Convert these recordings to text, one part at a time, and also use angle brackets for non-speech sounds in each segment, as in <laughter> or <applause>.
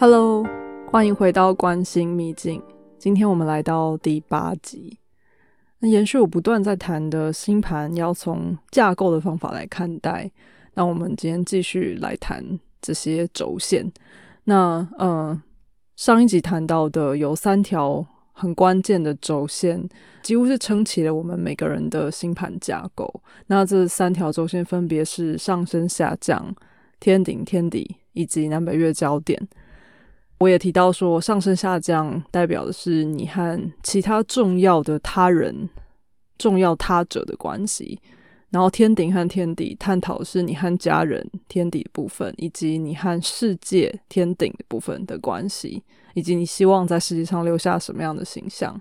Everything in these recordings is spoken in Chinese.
Hello，欢迎回到关心秘境。今天我们来到第八集。那延续我不断在谈的星盘，要从架构的方法来看待。那我们今天继续来谈这些轴线。那呃，上一集谈到的有三条很关键的轴线，几乎是撑起了我们每个人的星盘架构。那这三条轴线分别是上升、下降、天顶、天底以及南北月焦点。我也提到说，上升下降代表的是你和其他重要的他人、重要他者的关系；然后天顶和天底探讨的是你和家人天底的部分，以及你和世界天顶的部分的关系，以及你希望在世界上留下什么样的形象。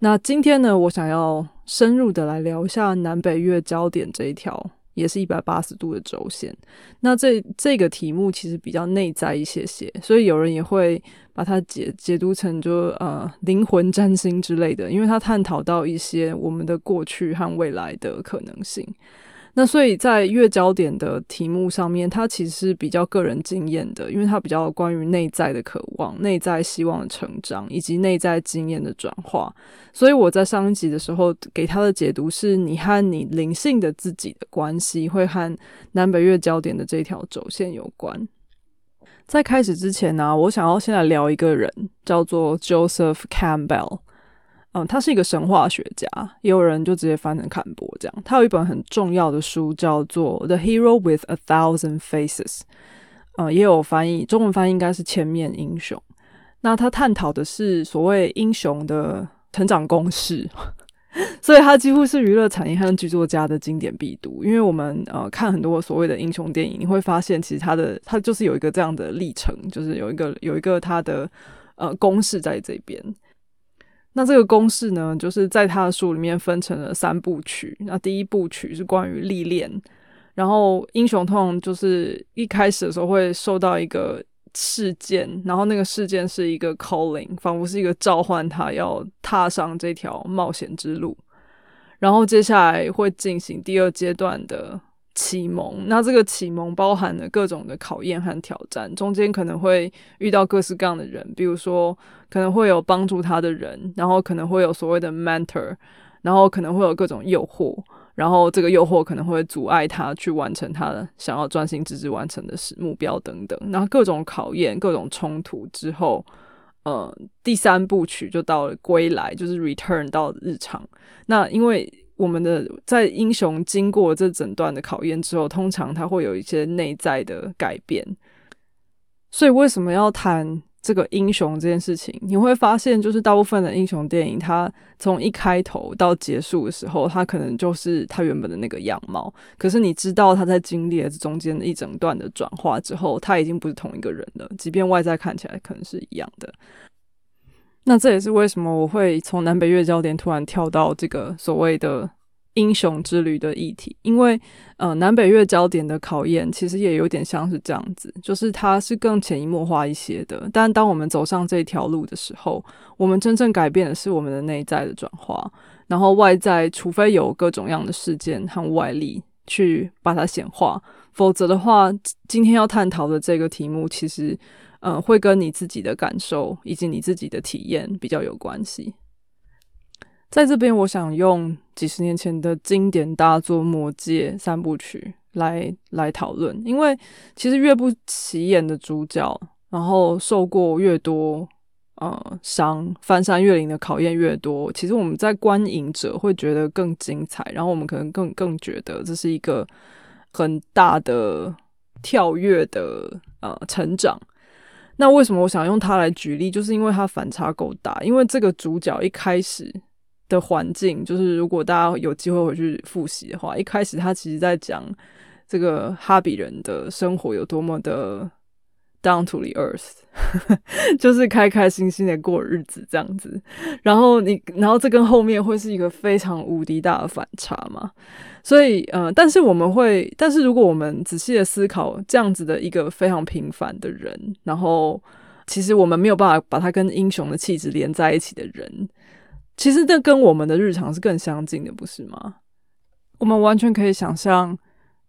那今天呢，我想要深入的来聊一下南北月焦点这一条。也是一百八十度的轴线，那这这个题目其实比较内在一些些，所以有人也会把它解解读成就呃灵魂占星之类的，因为它探讨到一些我们的过去和未来的可能性。那所以在月焦点的题目上面，它其实是比较个人经验的，因为它比较关于内在的渴望、内在希望的成长以及内在经验的转化。所以我在上一集的时候给他的解读是，你和你灵性的自己的关系会和南北月焦点的这条轴线有关。在开始之前呢，我想要先来聊一个人，叫做 Joseph Campbell。嗯，他是一个神话学家，也有人就直接翻成坎伯这样。他有一本很重要的书叫做《The Hero with a Thousand Faces》，嗯，也有翻译，中文翻译应该是《千面英雄》。那他探讨的是所谓英雄的成长公式，<laughs> 所以他几乎是娱乐产业和剧作家的经典必读。因为我们呃看很多所谓的英雄电影，你会发现其实他的他就是有一个这样的历程，就是有一个有一个他的呃公式在这边。那这个公式呢，就是在他的书里面分成了三部曲。那第一部曲是关于历练，然后英雄通常就是一开始的时候会受到一个事件，然后那个事件是一个 calling，仿佛是一个召唤他要踏上这条冒险之路，然后接下来会进行第二阶段的。启蒙，那这个启蒙包含了各种的考验和挑战，中间可能会遇到各式各样的人，比如说可能会有帮助他的人，然后可能会有所谓的 mentor，然后可能会有各种诱惑，然后这个诱惑可能会阻碍他去完成他的想要专心致志完成的事目标等等。那各种考验、各种冲突之后，呃，第三部曲就到了归来，就是 return 到日常。那因为我们的在英雄经过这整段的考验之后，通常他会有一些内在的改变。所以为什么要谈这个英雄这件事情？你会发现，就是大部分的英雄电影，它从一开头到结束的时候，它可能就是他原本的那个样貌。可是你知道他在经历了这中间的一整段的转化之后，他已经不是同一个人了，即便外在看起来可能是一样的。那这也是为什么我会从南北月焦点突然跳到这个所谓的英雄之旅的议题，因为呃南北月焦点的考验其实也有点像是这样子，就是它是更潜移默化一些的。但当我们走上这条路的时候，我们真正改变的是我们的内在的转化，然后外在除非有各种样的事件和外力去把它显化，否则的话，今天要探讨的这个题目其实。嗯，会跟你自己的感受以及你自己的体验比较有关系。在这边，我想用几十年前的经典大作《魔戒》三部曲来来讨论，因为其实越不起眼的主角，然后受过越多呃伤，翻山越岭的考验越多，其实我们在观影者会觉得更精彩，然后我们可能更更觉得这是一个很大的跳跃的呃成长。那为什么我想用它来举例？就是因为它反差够大。因为这个主角一开始的环境，就是如果大家有机会回去复习的话，一开始他其实在讲这个哈比人的生活有多么的 down to the earth，<laughs> 就是开开心心的过日子这样子。然后你，然后这跟后面会是一个非常无敌大的反差嘛？所以，呃，但是我们会，但是如果我们仔细的思考，这样子的一个非常平凡的人，然后其实我们没有办法把他跟英雄的气质连在一起的人，其实这跟我们的日常是更相近的，不是吗？我们完全可以想象，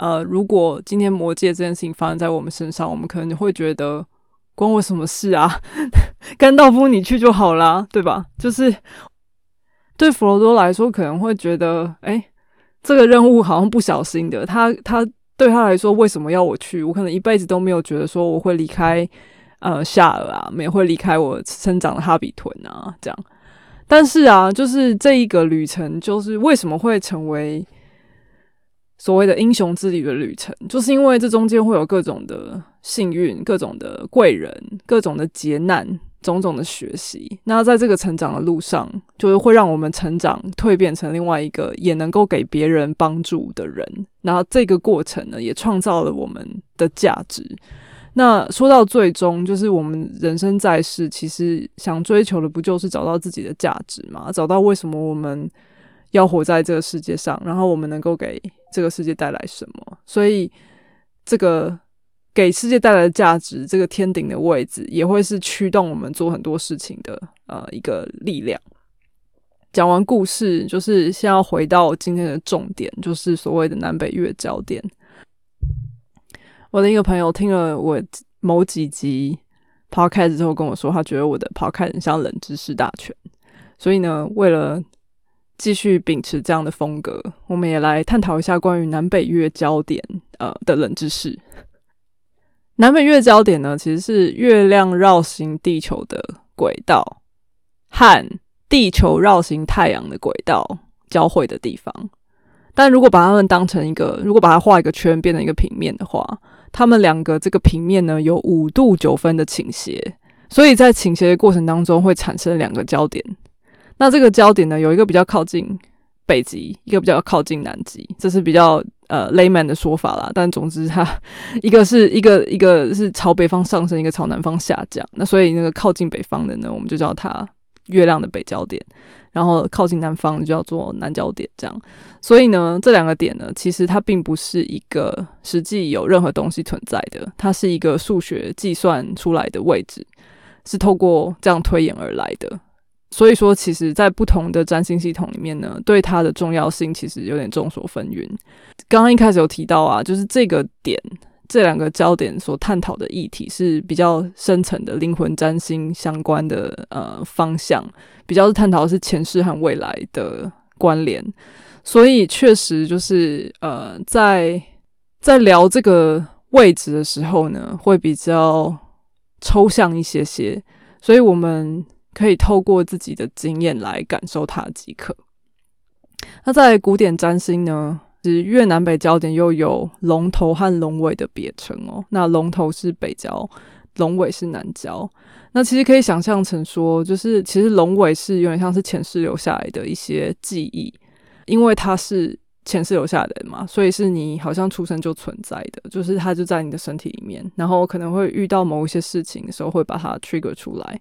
呃，如果今天魔戒这件事情发生在我们身上，我们可能会觉得关我什么事啊？<laughs> 甘道夫你去就好啦，对吧？就是对弗罗多来说，可能会觉得，哎，这个任务好像不小心的。他他对他来说，为什么要我去？我可能一辈子都没有觉得说我会离开呃夏尔啊，没会离开我生长的哈比屯啊，这样。但是啊，就是这一个旅程，就是为什么会成为所谓的英雄之旅的旅程，就是因为这中间会有各种的幸运、各种的贵人、各种的劫难、种种的学习。那在这个成长的路上，就是会让我们成长、蜕变成另外一个也能够给别人帮助的人。然后这个过程呢，也创造了我们的价值。那说到最终，就是我们人生在世，其实想追求的不就是找到自己的价值吗？找到为什么我们要活在这个世界上，然后我们能够给这个世界带来什么？所以，这个给世界带来的价值，这个天顶的位置，也会是驱动我们做很多事情的呃一个力量。讲完故事，就是先要回到今天的重点，就是所谓的南北月焦点。我的一个朋友听了我某几集 podcast 之后跟我说，他觉得我的 podcast 很像冷知识大全。所以呢，为了继续秉持这样的风格，我们也来探讨一下关于南北月焦点呃的冷知识。南北月焦点呢，其实是月亮绕行地球的轨道和地球绕行太阳的轨道交汇的地方。但如果把它们当成一个，如果把它画一个圈，变成一个平面的话，它们两个这个平面呢有五度九分的倾斜，所以在倾斜的过程当中会产生两个焦点。那这个焦点呢有一个比较靠近北极，一个比较靠近南极，这是比较呃 layman 的说法啦。但总之它一个是一个一个是朝北方上升，一个朝南方下降。那所以那个靠近北方的呢，我们就叫它月亮的北焦点。然后靠近南方就叫做南焦点，这样。所以呢，这两个点呢，其实它并不是一个实际有任何东西存在的，它是一个数学计算出来的位置，是透过这样推演而来的。所以说，其实，在不同的占星系统里面呢，对它的重要性其实有点众说纷纭。刚刚一开始有提到啊，就是这个点。这两个焦点所探讨的议题是比较深层的灵魂占星相关的呃方向，比较是探讨的是前世和未来的关联，所以确实就是呃在在聊这个位置的时候呢，会比较抽象一些些，所以我们可以透过自己的经验来感受它即可。那在古典占星呢？是越南北焦点又有龙头和龙尾的别称哦。那龙头是北焦，龙尾是南焦。那其实可以想象成说，就是其实龙尾是有点像是前世留下来的一些记忆，因为它是前世留下来的嘛，所以是你好像出生就存在的，就是它就在你的身体里面，然后可能会遇到某一些事情的时候会把它 trigger 出来。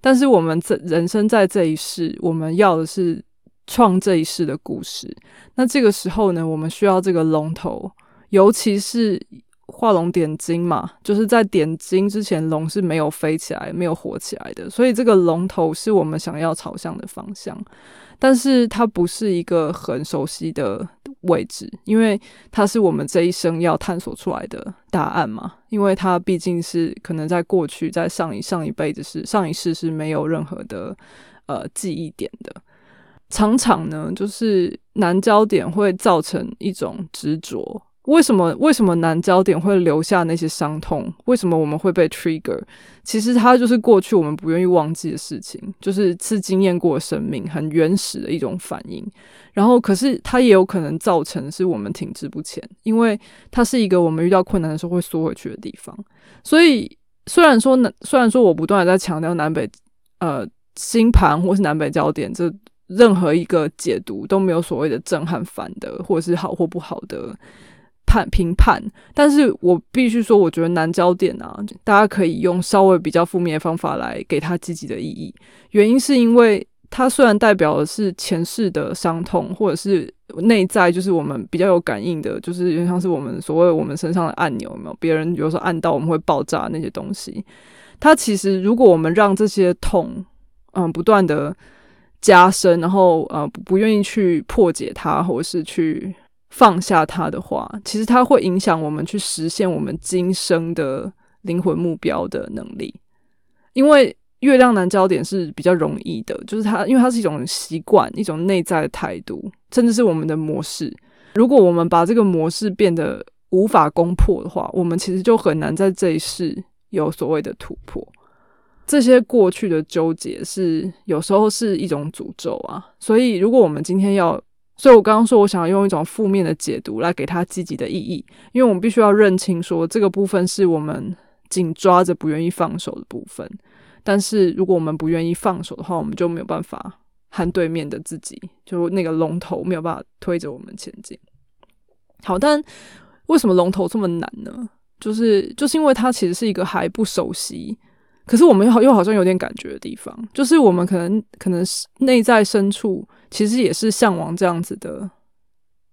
但是我们这人生在这一世，我们要的是。创这一世的故事，那这个时候呢，我们需要这个龙头，尤其是画龙点睛嘛，就是在点睛之前，龙是没有飞起来、没有活起来的，所以这个龙头是我们想要朝向的方向，但是它不是一个很熟悉的位置，因为它是我们这一生要探索出来的答案嘛，因为它毕竟是可能在过去，在上一上一辈子是上一世是没有任何的呃记忆点的。常常呢，就是难焦点会造成一种执着。为什么？为什么南焦点会留下那些伤痛？为什么我们会被 trigger？其实它就是过去我们不愿意忘记的事情，就是是经验过生命很原始的一种反应。然后，可是它也有可能造成是我们停滞不前，因为它是一个我们遇到困难的时候会缩回去的地方。所以，虽然说南，虽然说我不断的在强调南北呃星盘或是南北焦点这。任何一个解读都没有所谓的正和反的，或者是好或不好的判评判。但是我必须说，我觉得难焦点啊，大家可以用稍微比较负面的方法来给它积极的意义。原因是因为它虽然代表的是前世的伤痛，或者是内在就是我们比较有感应的，就是有点像是我们所谓我们身上的按钮，有没有？别人有时候按到我们会爆炸那些东西。它其实如果我们让这些痛，嗯，不断的。加深，然后呃不愿意去破解它，或者是去放下它的话，其实它会影响我们去实现我们今生的灵魂目标的能力。因为月亮男焦点是比较容易的，就是它，因为它是一种习惯，一种内在的态度，甚至是我们的模式。如果我们把这个模式变得无法攻破的话，我们其实就很难在这一世有所谓的突破。这些过去的纠结是有时候是一种诅咒啊。所以，如果我们今天要，所以我刚刚说我想要用一种负面的解读来给它积极的意义，因为我们必须要认清说这个部分是我们紧抓着不愿意放手的部分。但是，如果我们不愿意放手的话，我们就没有办法和对面的自己，就那个龙头没有办法推着我们前进。好，但为什么龙头这么难呢？就是就是因为它其实是一个还不熟悉，可是我们又好又好像有点感觉的地方。就是我们可能可能是内在深处，其实也是向往这样子的、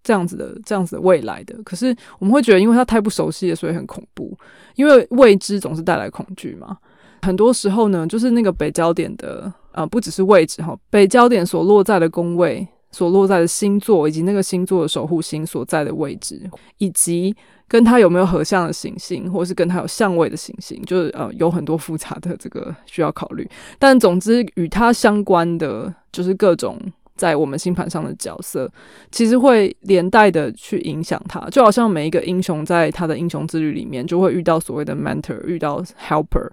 这样子的、这样子的未来的。可是我们会觉得，因为它太不熟悉了，所以很恐怖。因为未知总是带来恐惧嘛。很多时候呢，就是那个北焦点的，呃，不只是位置哈，北焦点所落在的宫位，所落在的星座，以及那个星座的守护星所在的位置，以及跟它有没有合相的行星，或是跟它有相位的行星，就是呃，有很多复杂的这个需要考虑。但总之，与它相关的就是各种在我们星盘上的角色，其实会连带的去影响它。就好像每一个英雄在他的英雄之旅里面，就会遇到所谓的 mentor，遇到 helper。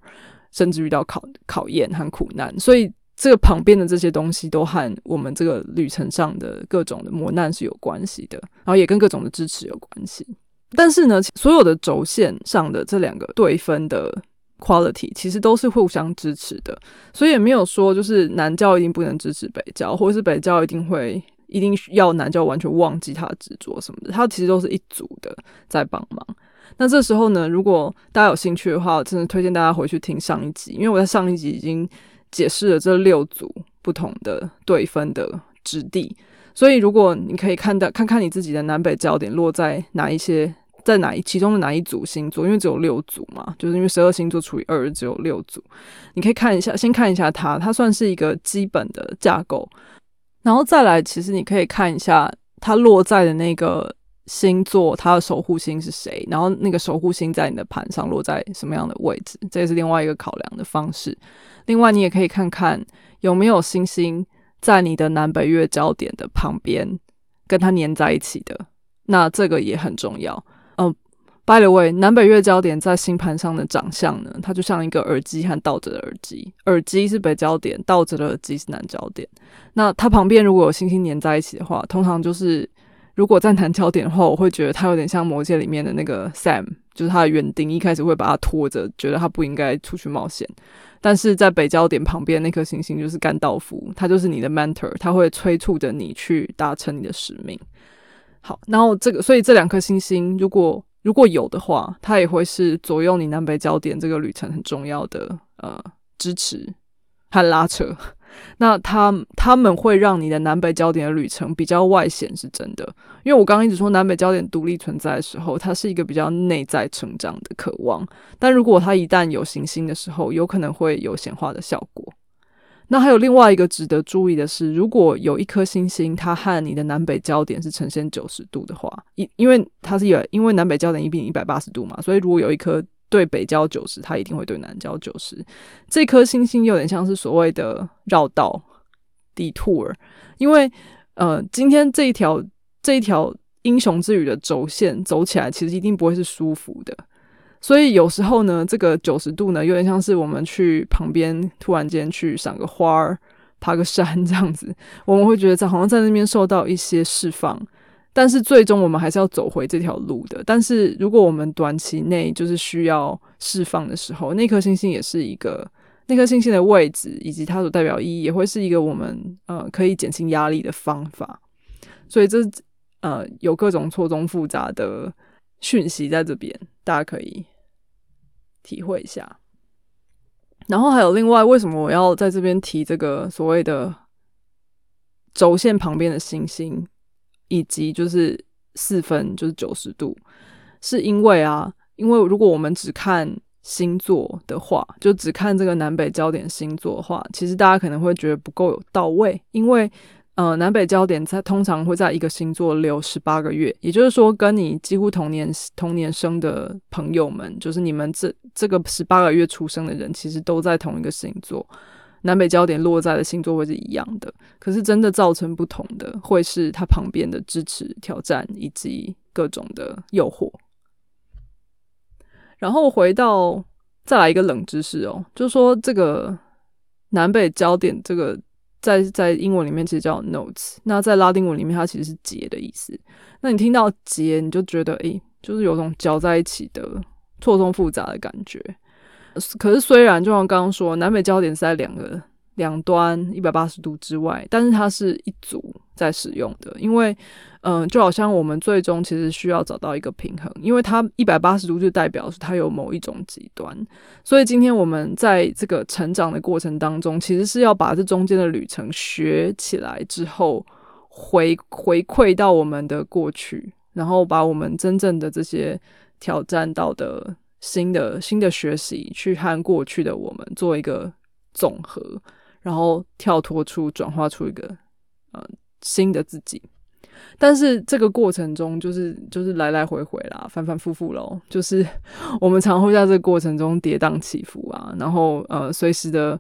甚至遇到考考验和苦难，所以这个旁边的这些东西都和我们这个旅程上的各种的磨难是有关系的，然后也跟各种的支持有关系。但是呢，所有的轴线上的这两个对分的 quality 其实都是互相支持的，所以也没有说就是南教一定不能支持北教，或者是北教一定会一定要南教完全忘记他的执着什么的，它其实都是一组的在帮忙。那这时候呢，如果大家有兴趣的话，真的推荐大家回去听上一集，因为我在上一集已经解释了这六组不同的对分的质地。所以，如果你可以看到看看你自己的南北焦点落在哪一些，在哪一其中的哪一组星座，因为只有六组嘛，就是因为十二星座除以二只有六组，你可以看一下，先看一下它，它算是一个基本的架构，然后再来，其实你可以看一下它落在的那个。星座它的守护星是谁？然后那个守护星在你的盘上落在什么样的位置？这也是另外一个考量的方式。另外，你也可以看看有没有星星在你的南北月焦点的旁边跟它粘在一起的。那这个也很重要。嗯，by the way，南北月焦点在星盘上的长相呢，它就像一个耳机和倒着的耳机，耳机是北焦点，倒着的耳机是南焦点。那它旁边如果有星星粘在一起的话，通常就是。如果在谈焦点的话，我会觉得他有点像魔戒里面的那个 Sam，就是他的园丁，一开始会把他拖着，觉得他不应该出去冒险。但是在北焦点旁边那颗星星就是甘道夫，他就是你的 mentor，他会催促着你去达成你的使命。好，然后这个，所以这两颗星星如果如果有的话，它也会是左右你南北焦点这个旅程很重要的呃支持和拉扯。那他他们会让你的南北焦点的旅程比较外显，是真的。因为我刚刚一直说南北焦点独立存在的时候，它是一个比较内在成长的渴望。但如果它一旦有行星的时候，有可能会有显化的效果。那还有另外一个值得注意的是，如果有一颗星星，它和你的南北焦点是呈现九十度的话，因因为它是有因为南北焦点一比一百八十度嘛，所以如果有一颗。对北交九十，它一定会对南交九十。这颗星星有点像是所谓的绕道 detour，因为呃，今天这一条这一条英雄之旅的轴线走起来，其实一定不会是舒服的。所以有时候呢，这个九十度呢，有点像是我们去旁边突然间去赏个花儿、爬个山 <laughs> 这样子，我们会觉得在好像在那边受到一些释放。但是最终我们还是要走回这条路的。但是如果我们短期内就是需要释放的时候，那颗星星也是一个那颗星星的位置以及它所代表意义，也会是一个我们呃可以减轻压力的方法。所以这呃有各种错综复杂的讯息在这边，大家可以体会一下。然后还有另外，为什么我要在这边提这个所谓的轴线旁边的星星？以及就是四分就是九十度，是因为啊，因为如果我们只看星座的话，就只看这个南北焦点星座的话，其实大家可能会觉得不够有到位，因为呃，南北焦点在通常会在一个星座留十八个月，也就是说，跟你几乎同年同年生的朋友们，就是你们这这个十八个月出生的人，其实都在同一个星座，南北焦点落在的星座会是一样的。可是真的造成不同的，会是它旁边的支持、挑战以及各种的诱惑。然后回到再来一个冷知识哦，就是说这个南北焦点这个。在在英文里面其实叫 notes，那在拉丁文里面它其实是结的意思。那你听到结，你就觉得诶，就是有种搅在一起的错综复杂的感觉。可是虽然就像刚刚说，南北焦点是在两个。两端一百八十度之外，但是它是一组在使用的，因为，嗯，就好像我们最终其实需要找到一个平衡，因为它一百八十度就代表是它有某一种极端，所以今天我们在这个成长的过程当中，其实是要把这中间的旅程学起来之后，回回馈到我们的过去，然后把我们真正的这些挑战到的新的新的学习，去和过去的我们做一个总和。然后跳脱出，转化出一个呃新的自己，但是这个过程中就是就是来来回回啦，反反复复喽，就是 <laughs> 我们常会在这个过程中跌宕起伏啊，然后呃随时的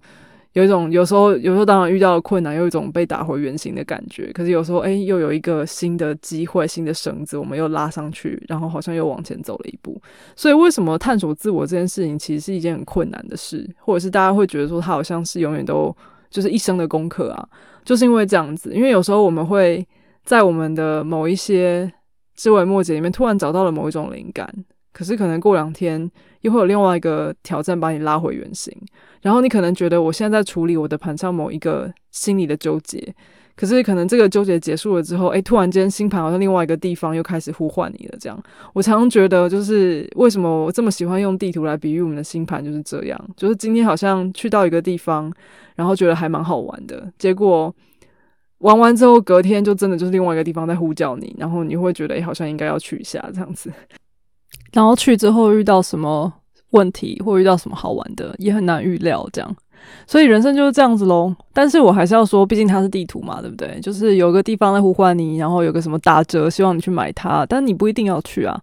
有一种有时候有时候当然遇到了困难，有一种被打回原形的感觉，可是有时候哎又有一个新的机会，新的绳子我们又拉上去，然后好像又往前走了一步。所以为什么探索自我这件事情其实是一件很困难的事，或者是大家会觉得说它好像是永远都。就是一生的功课啊，就是因为这样子，因为有时候我们会在我们的某一些枝微末节里面突然找到了某一种灵感，可是可能过两天又会有另外一个挑战把你拉回原形，然后你可能觉得我现在在处理我的盘上某一个心理的纠结。可是可能这个纠结结束了之后，哎，突然间星盘好像另外一个地方又开始呼唤你了。这样，我常常觉得，就是为什么我这么喜欢用地图来比喻我们的星盘，就是这样。就是今天好像去到一个地方，然后觉得还蛮好玩的，结果玩完之后，隔天就真的就是另外一个地方在呼叫你，然后你会觉得，哎，好像应该要去一下这样子。然后去之后遇到什么问题，或遇到什么好玩的，也很难预料。这样。所以人生就是这样子喽，但是我还是要说，毕竟它是地图嘛，对不对？就是有个地方在呼唤你，然后有个什么打折，希望你去买它，但你不一定要去啊。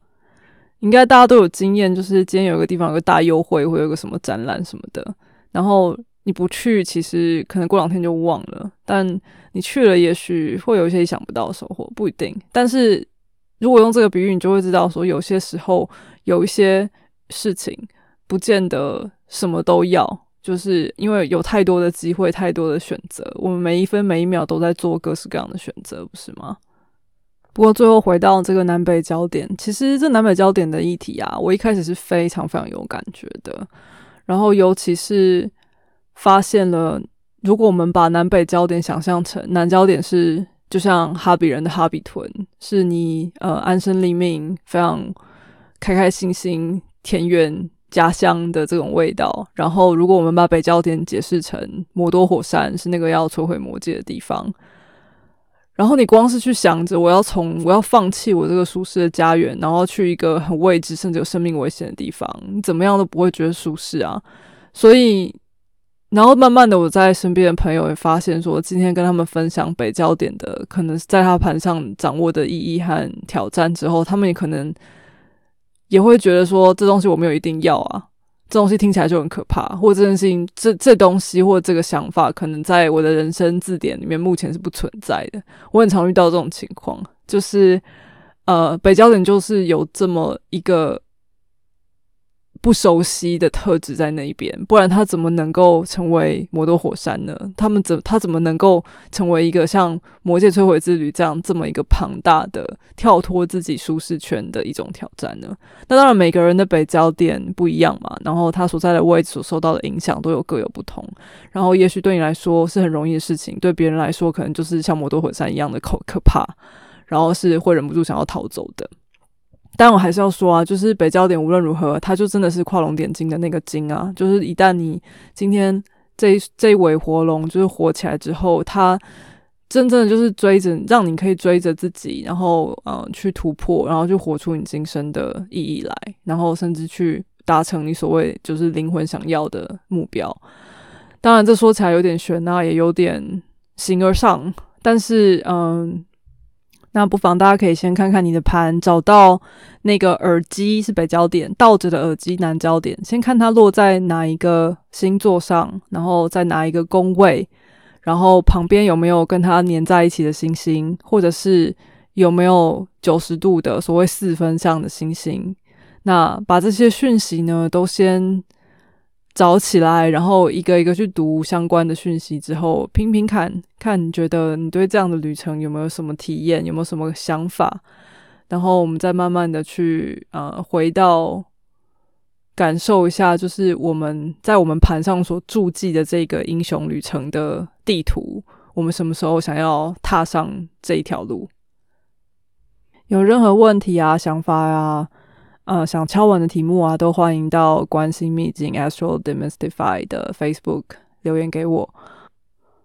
应该大家都有经验，就是今天有个地方有个大优惠，会有个什么展览什么的，然后你不去，其实可能过两天就忘了。但你去了，也许会有一些意想不到的收获，不一定。但是如果用这个比喻，你就会知道说，有些时候有一些事情，不见得什么都要。就是因为有太多的机会，太多的选择，我们每一分每一秒都在做各式各样的选择，不是吗？不过最后回到这个南北焦点，其实这南北焦点的议题啊，我一开始是非常非常有感觉的。然后尤其是发现了，如果我们把南北焦点想象成南焦点是就像哈比人的哈比屯，是你呃安身立命，非常开开心心，田园。家乡的这种味道，然后如果我们把北焦点解释成摩多火山是那个要摧毁魔界的地方，然后你光是去想着我要从我要放弃我这个舒适的家园，然后去一个很未知甚至有生命危险的地方，你怎么样都不会觉得舒适啊。所以，然后慢慢的我在身边的朋友也发现说，今天跟他们分享北焦点的可能在他盘上掌握的意义和挑战之后，他们也可能。也会觉得说这东西我没有一定要啊，这东西听起来就很可怕，或者这件事情这这东西或这个想法，可能在我的人生字典里面目前是不存在的。我很常遇到这种情况，就是呃，北焦点就是有这么一个。不熟悉的特质在那一边，不然他怎么能够成为魔多火山呢？他们怎他怎么能够成为一个像魔界摧毁之旅这样这么一个庞大的跳脱自己舒适圈的一种挑战呢？那当然，每个人的北焦点不一样嘛，然后他所在的位置所受到的影响都有各有不同。然后，也许对你来说是很容易的事情，对别人来说可能就是像魔多火山一样的可可怕，然后是会忍不住想要逃走的。但我还是要说啊，就是北焦点无论如何，它就真的是跨龙点睛的那个睛啊。就是一旦你今天这这一尾活龙就是活起来之后，它真正的就是追着让你可以追着自己，然后嗯去突破，然后就活出你今生的意义来，然后甚至去达成你所谓就是灵魂想要的目标。当然，这说起来有点悬啊，也有点形而上。但是，嗯，那不妨大家可以先看看你的盘，找到那个耳机是北焦点，倒着的耳机南焦点，先看它落在哪一个星座上，然后在哪一个宫位，然后旁边有没有跟它粘在一起的星星，或者是有没有九十度的所谓四分相的星星。那把这些讯息呢，都先找起来，然后一个一个去读相关的讯息之后，拼拼看看，你觉得你对这样的旅程有没有什么体验，有没有什么想法？然后我们再慢慢的去呃回到感受一下，就是我们在我们盘上所注记的这个英雄旅程的地图，我们什么时候想要踏上这一条路？有任何问题啊、想法呀？呃，想敲完的题目啊，都欢迎到关心秘境 Astro Demystify 的 Facebook 留言给我，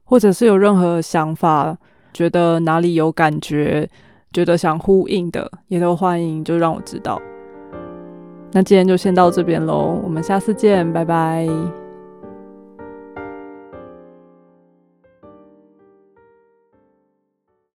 或者是有任何想法，觉得哪里有感觉，觉得想呼应的，也都欢迎，就让我知道。那今天就先到这边喽，我们下次见，拜拜。